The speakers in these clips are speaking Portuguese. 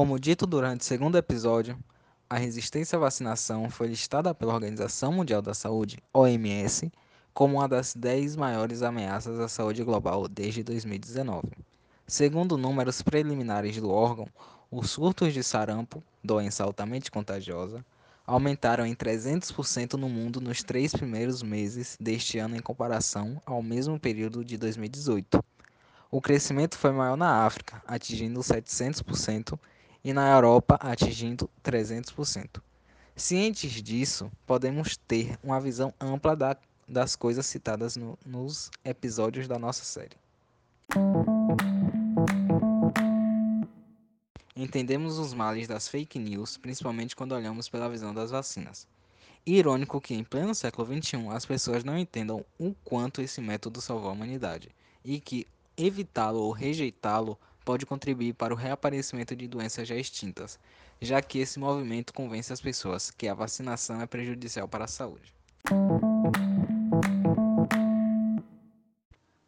Como dito durante o segundo episódio, a resistência à vacinação foi listada pela Organização Mundial da Saúde, OMS, como uma das 10 maiores ameaças à saúde global desde 2019. Segundo números preliminares do órgão, os surtos de sarampo, doença altamente contagiosa, aumentaram em 300% no mundo nos três primeiros meses deste ano em comparação ao mesmo período de 2018. O crescimento foi maior na África, atingindo 700%, e na Europa, atingindo 300%. Cientes disso, podemos ter uma visão ampla da, das coisas citadas no, nos episódios da nossa série. Entendemos os males das fake news, principalmente quando olhamos pela visão das vacinas. Irônico que, em pleno século XXI, as pessoas não entendam o quanto esse método salvou a humanidade e que evitá-lo ou rejeitá-lo pode contribuir para o reaparecimento de doenças já extintas, já que esse movimento convence as pessoas que a vacinação é prejudicial para a saúde.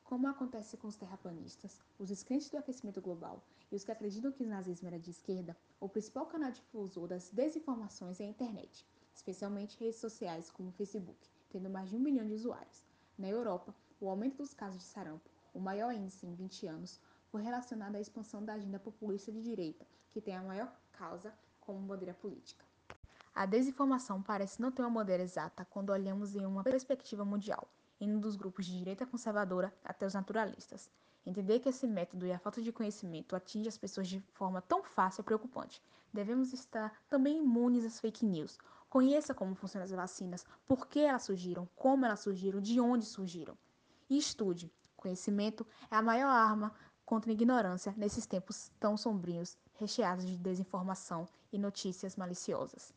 Como acontece com os terraplanistas, os descrentes do aquecimento global e os que acreditam que o nazismo era de esquerda, o principal canal difusor das desinformações é a internet, especialmente redes sociais como o Facebook, tendo mais de um milhão de usuários. Na Europa, o aumento dos casos de sarampo, o maior índice em 20 anos, foi relacionado à expansão da agenda populista de direita, que tem a maior causa como bandeira política. A desinformação parece não ter uma bandeira exata quando olhamos em uma perspectiva mundial, indo dos grupos de direita conservadora até os naturalistas. Entender que esse método e a falta de conhecimento atinge as pessoas de forma tão fácil é preocupante. Devemos estar também imunes às fake news. Conheça como funcionam as vacinas, por que elas surgiram, como elas surgiram, de onde surgiram. E estude. Conhecimento é a maior arma contra a ignorância nesses tempos tão sombrios, recheados de desinformação e notícias maliciosas.